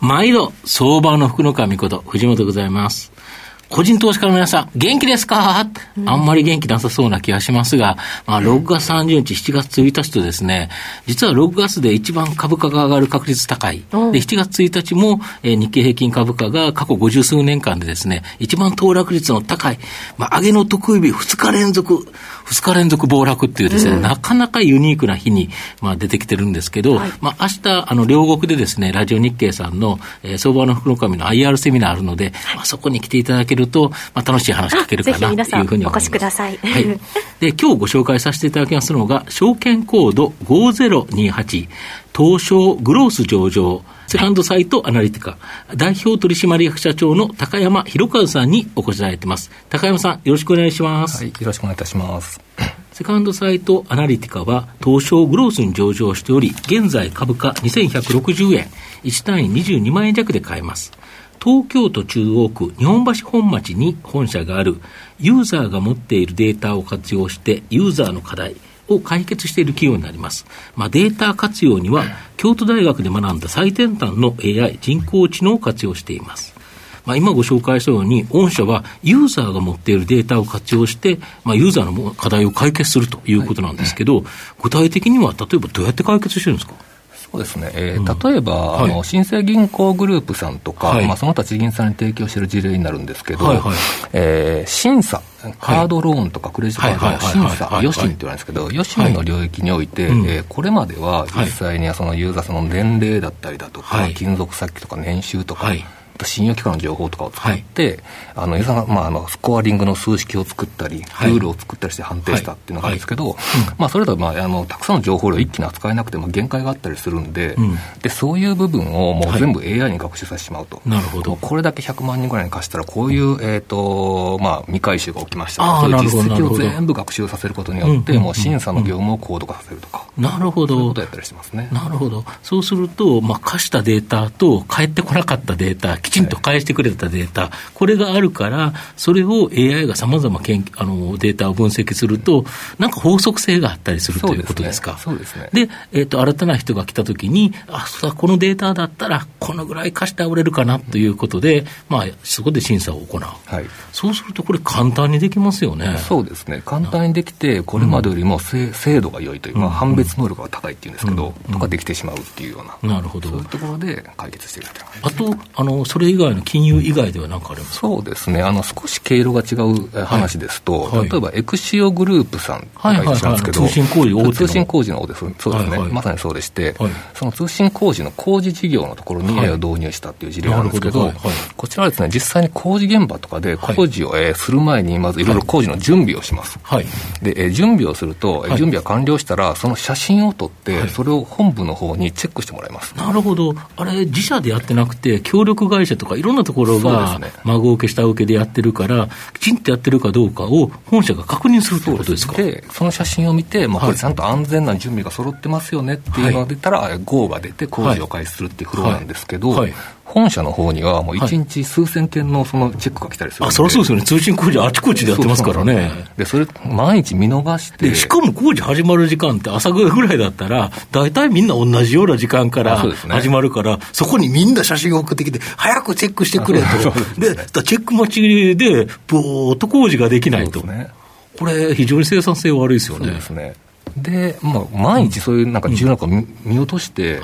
毎度相場の福の神こと藤本でございます。個人投資家の皆さん、元気ですか、うん、あんまり元気なさそうな気がしますが、まあ、6月30日、7月1日とですね、実は6月で一番株価が上がる確率高い。で、7月1日も、えー、日経平均株価が過去50数年間でですね、一番騰落率の高い、まあ、上げの得意日2日連続、2日連続暴落っていうですね、うん、なかなかユニークな日に、まあ、出てきてるんですけど、はい、まあ、明日、あの、両国でですね、ラジオ日経さんの、えー、相場の福の神の IR セミナーあるので、はい、まあ、そこに来ていただけると、まあ、楽しい話聞けるかなというふうに思います。お越しください。はい。で、今日ご紹介させていただきますのが、証券コード5028、東証グロース上場、セカンドサイトアナリティカ、代表取締役社長の高山博和さんにお越しいただいてます。高山さん、よろしくお願いします。はい、よろしくお願いいたします。セカンドサイトアナリティカは東証グロースに上場しており、現在株価2160円、1単位22万円弱で買えます。東京都中央区日本橋本町に本社があるユーザーが持っているデータを活用してユーザーの課題を解決している企業になります。まあ、データ活用には京都大学で学んだ最先端の AI 人工知能を活用しています。まあ、今ご紹介したように、御社はユーザーが持っているデータを活用して、まあ、ユーザーの課題を解決するということなんですけど、はい、具体的には例えばどうやって解決してるんですか？そうですね、えー、例えば、うん、あの新生銀行グループさんとか、はい、まあ、その他地銀さんに提供している事例になるんですけど、はいはい、えー、審査、カードローンとかクレジットカードの審査、予審って言われるんですけど、予審の領域において、はい、えー、これまでは実際にはそのユーザーさんの年齢だったりだとか、金属先とか年収とか、信用機関の情報とかを使って、はい、あの、まあ、あの、スコアリングの数式を作ったり、ルールを作ったりして判定したっていうのがあるんですけど、まあ、それとまあ、あの、たくさんの情報量を一気に扱えなくても限界があったりするんで、うん、で、そういう部分をもう全部 AI に学習させてしまうと。なるほど。これだけ100万人ぐらいに貸したら、こういう、えっ、ー、と、まあ、未回収が起きましたそういう実績を全部学習させることによって、もう審査の業務を高度化させるとか。なるほど。そういうことやったりしてますね。なるほど。そうすると、まあ、貸したデータと返ってこなかったデータ、きちんと返してくれれたデータ、これがあるから、それを AI がさまざまあのデータを分析すると、なんか法則性があったりするということですか？そうですね。で、えっ、ー、と、新たな人が来たときに、あ、そうだ、このデータだったら、このぐらい貸してあげれるかなということで、まあ、そこで審査を行う。はい。そうすると、これ、簡単にできますよね。そうですね。簡単にできて、これまでよりも精,、精度が良いという、まあ、判別能力が高いっていうんですけど、とかできてしまうっていうような。なるほど。そういうところで解決しているあと、あの、それ以外の金融以外では何かありますそうですね、あの少し経路が違う話ですと、はい、例えばエクシオグループさんがいらっしゃるんですけど、通信工事大通信工事の方です、そうですね、はいはい、まさにそうでして、はい、その通信工事の工事事業のところに AI を導入したっていう事例なんですけど、はい、こちらはですね、実際に工事現場とかで工事を、えー、する前に、まずいろいろ工事の準備をします。で、えー、準備をすると、準備は完了したら、その写真を撮って、それを本部の方にチェックしてもらいます。なるほど、あれ、自社でやってなくて、協力会社とかいろんなところが、孫請け下請けでやってるから、きちんとやってるかどうかを本社が確認するということですか？でその写真を見て、まあ、これちゃんと安全な準備が揃ってますよねっていうのが出たら、はい、GO が出て工事を開始するっていうフローなんですけど、はい。はい本社の方には、もう1日数千件のそのチェックが来たりする、はい、あそりゃそうですよね、通信工事、あちこちでやってますからね。で、それ、毎日見逃して。しかも工事始まる時間って朝ぐらいだったら、大体みんな同じような時間から始まるから、そ、ね,、こにみんな写真を送ってきて、早くチェックしてくれと。で、チェック待ちで、ぼーっと工事ができないと。ね、これ、非常に生産性悪いですよね。そうですね。で、まあ、毎日そういうなんか重要なこと見落として、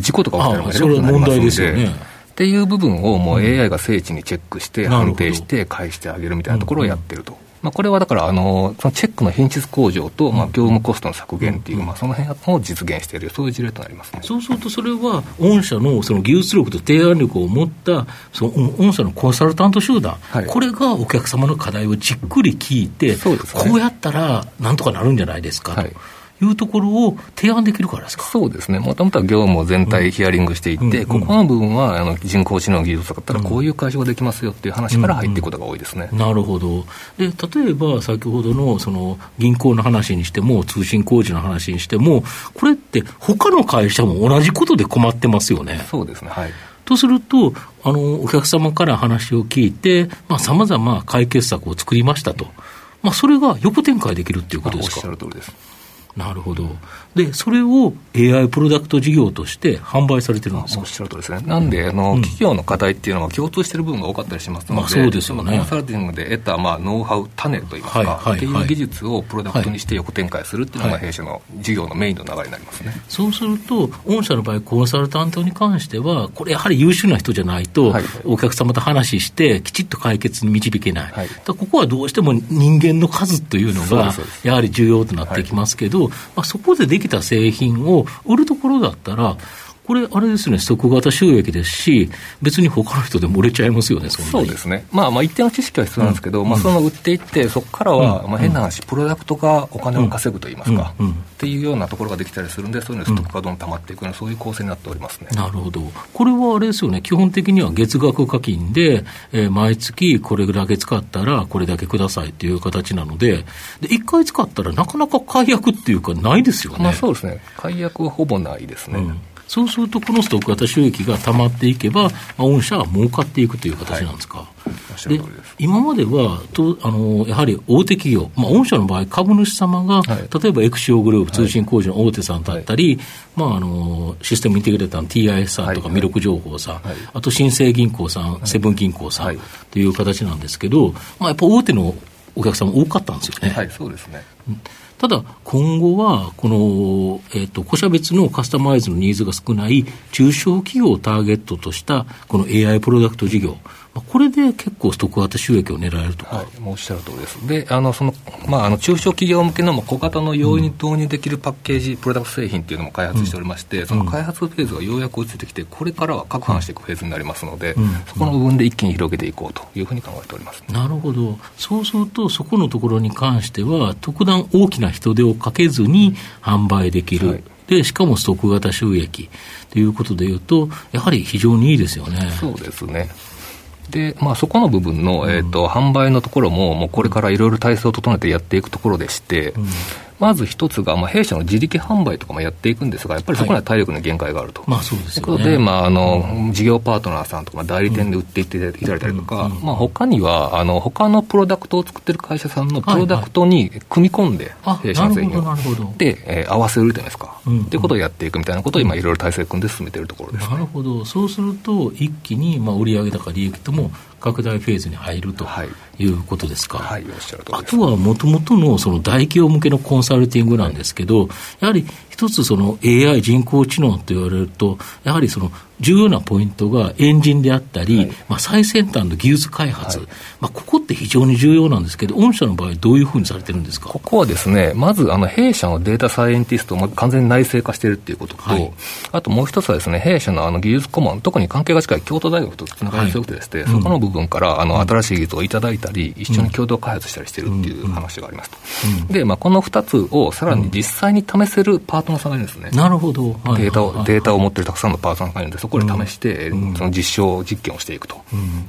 事故とか起きたらもそれは問題ですよね。っていう部分をもう AI が精緻にチェックして、判定して、返してあげるみたいなところをやってると。まあ、これはだから、あのそのチェックの品質向上と、まあ、業務コストの削減っていう、まあ、その辺を実現している、そういう事例となります、ね、そうすると、それは、御社のその技術力と提案力を持った、その御社のコンサルタント集団、はい、これがお客様の課題をじっくり聞いて、こうやったらなんとかなるんじゃないですかと。はいいうところを提案できるからですか？そうですね、もともとは業務を全体ヒアリングしていって、ここの部分はあの人工知能技術を使ったら、こういう会社ができますよっていう話から入っていくことが多いですね、なるほど、で例えば先ほどのその銀行の話にしても、通信工事の話にしても、これって、他の会社も同じことで困ってますよね。そうですね。はい。とすると、あのお客様から話を聞いて、さまざ、ま解決策を作りましたと、まあ、それが横展開できるっていうことですか？おっしゃる通りですなるほど。で、それを AI プロダクト事業として販売されてるんですおっしゃるとですね。なんで、あの、うん、企業の課題っていうのは共通している部分が多かったりしますので、まあ、そうですよね。コンサルティングで得た、まあ、ノウハウ、種といいますか、はいはいはい、っていう技術をプロダクトにして横展開するっていうのが弊社の事業のメインの流れになりますね。はい、そうすると、御社の場合、コンサルタントに関しては、これやはり優秀な人じゃないと、はい、お客様と話して、きちっと解決に導けない。はい、ここはどうしても人間の数というのが、やはり重要となってきますけど、まあ、そこでできた製品を売るところだったら、これ、あれですね、即型収益ですし、別に他の人でも売れちゃいますよね、そそうですね、まあ、まあ一定の知識は必要なんですけど、うん、まあ、その売っていって、そこからは、うん、まあ、変な話、プロダクトがお金を稼ぐといいますか、うん、っていうようなところができたりするんで、そういうのストックがどんどん溜まっていくような、そういう構成になっておりますね。なるほど、これはあれですよね、基本的には月額課金で、えー、毎月これだけ使ったら、これだけくださいっていう形なので、で1回使ったらなかなか解約っていうか、ないですよね。まあ、そうですね、解約はほぼないですね。そうすると、このストック型収益がたまっていけば、まあ、御社は儲かっていくという形なんですか。はい、で今まではとあの、やはり大手企業、まあ、御社の場合、株主様が、はい、例えばエクシオグループ、通信工事の大手さんだったり、まあ、あのシステムインテグレーターの TIS さんとか、ミロク情報さん、あと新生銀行さん、セブン銀行さんという形なんですけど、まあ、やっぱ大手のお客様多かったんですよね。はい、そうですね。ただ、今後は、この、えっ、ー、と、個社別のカスタマイズのニーズが少ない中小企業をターゲットとした、この AI プロダクト事業、これで結構ストック型収益を狙えるとか、はい、もうおっしゃる通りです。で、あの、その、まあ、あの、中小企業向けの小型の容易に導入できるパッケージ、うん、プロダクト製品っていうのも開発しておりまして、うん、その開発フェーズがようやく落ちてきて、これからは拡販していくフェーズになりますので、うん、そこの部分で一気に広げていこうというふうに考えております。なるほど。そうすると、そこのところに関しては、特段大きな人手をかけずに販売できる。はいで、しかもストック型収益ということでいうと、やはり非常にいいですよね。そうですね。で、まあ、そこの部分の、えーと、販売のところも、もうこれからいろいろ体制を整えてやっていくところでして、うん、まず一つが、まあ、弊社の自力販売とかもやっていくんですが、やっぱりそこには体力の限界があると。はい、まあそうですということで、まあ、あの、事業パートナーさんとか、代理店で売っていっていただいたりとか、まあ、他には、あの、他のプロダクトを作ってる会社さんのプロダクトに組み込んで、弊社の製品を。で、えー、合わせるといいますか、うん、っていうことをやっていくみたいなことを今、いろいろ体制組んで進めているところです、ね、なるほど。そうすると、一気に、まあ、売上高、利益とも拡大フェーズに入るということですか。はい、はい、あとは、もともとのその大企業向けのコンサルティングなんですけど、やはり一つその AI 人工知能と言われると、やはりその重要なポイントがエンジンであったり、はい、まあ、最先端の技術開発、はい、まあ、ここって非常に重要なんですけど、御社の場合、どういうふうにされてるんですか？ここはですね、まずあの弊社のデータサイエンティストを完全に内製化しているっていうことと、はい、あともう一つはですね、弊社のあの技術顧問、特に関係が近い京都大学とつながり強くてですね、そこの部分からあの新しい技術をいただいたり、一緒に共同開発したりしてるっていう話がありますと。で、まあ、この2つをさらに実際に試せるパートナーさんがいるんですね。なるほど。データを、データを持ってるたくさんのパートナーがいるんで、そこで試して、その実証実験をしていくと、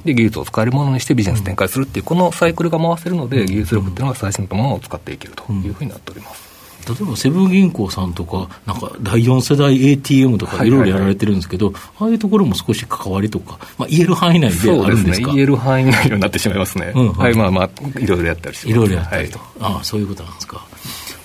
で技術を使えるものにしてビジネス展開するっていう、このサイクルが回せるので、技術力っていうのが最新のものを使っていけるというふうになっております。例えばセブン銀行さんとか、なんか第4世代 ATM とかいろいろやられてるんですけど、ああいうところも少し関わりとか、まあ、言える範囲内であるんですか、ね、言える範囲内になってしまいますね、うん、はい、まあまあ、いろいろやったりして、いろいろやったりと、はい、ああそういうことなんですか。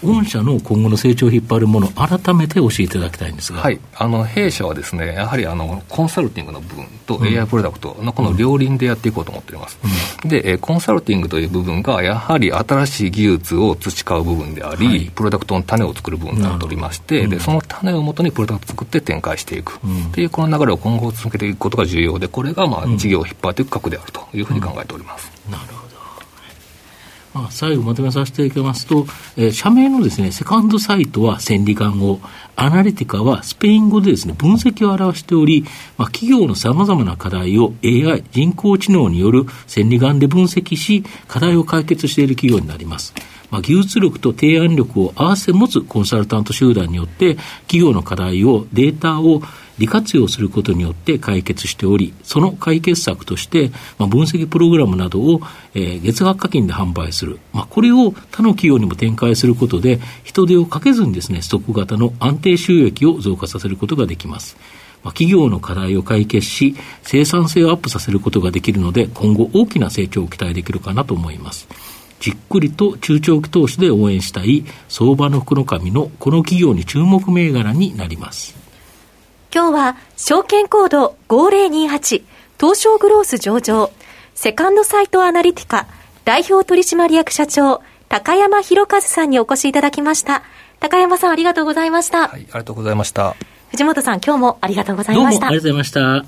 御社の今後の成長を引っ張るもの、改めて教えていただきたいんですが、はい、あの弊社はですね、やはりあのコンサルティングの部分と AI プロダクトのこの両輪でやっていこうと思っております。うん、で、コンサルティングという部分が、やはり新しい技術を培う部分であり、はい、プロダクトの種を作る部分になっておりまして、でその種をもとにプロダクトを作って展開していく、うん、っていうこの流れを今後続けていくことが重要で、これがまあ事業を引っ張っていく核であるというふうに考えております。なるほどまあ、最後まとめさせていただきますと、えー、社名のですね、セカンドサイトは千里眼語、アナリティカはスペイン語でですね、分析を表しており、まあ、企業の様々な課題を AI、人工知能による千里眼で分析し、課題を解決している企業になります。まあ、技術力と提案力を合わせ持つコンサルタント集団によって、企業の課題を、データを利活用することによって解決しており、その解決策として、まあ、分析プログラムなどを、えー、月額課金で販売する。まあ、これを他の企業にも展開することで、人手をかけずにですね、ストック型の安定収益を増加させることができます。まあ、企業の課題を解決し、生産性をアップさせることができるので、今後大きな成長を期待できるかなと思います。じっくりと中長期投資で応援したい相場の福の神のこの企業に注目銘柄になります。今日は証券コード5028東証グロース上場セカンドサイトアナリティカ代表取締役社長高山博和さんにお越しいただきました。高山さんありがとうございました。はい、ありがとうございました。藤本さん今日もありがとうございました。どうもありがとうございました。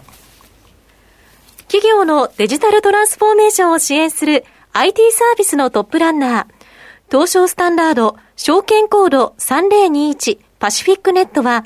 企業のデジタルトランスフォーメーションを支援する IT サービスのトップランナー、東証スタンダード証券コード3021パシフィックネットは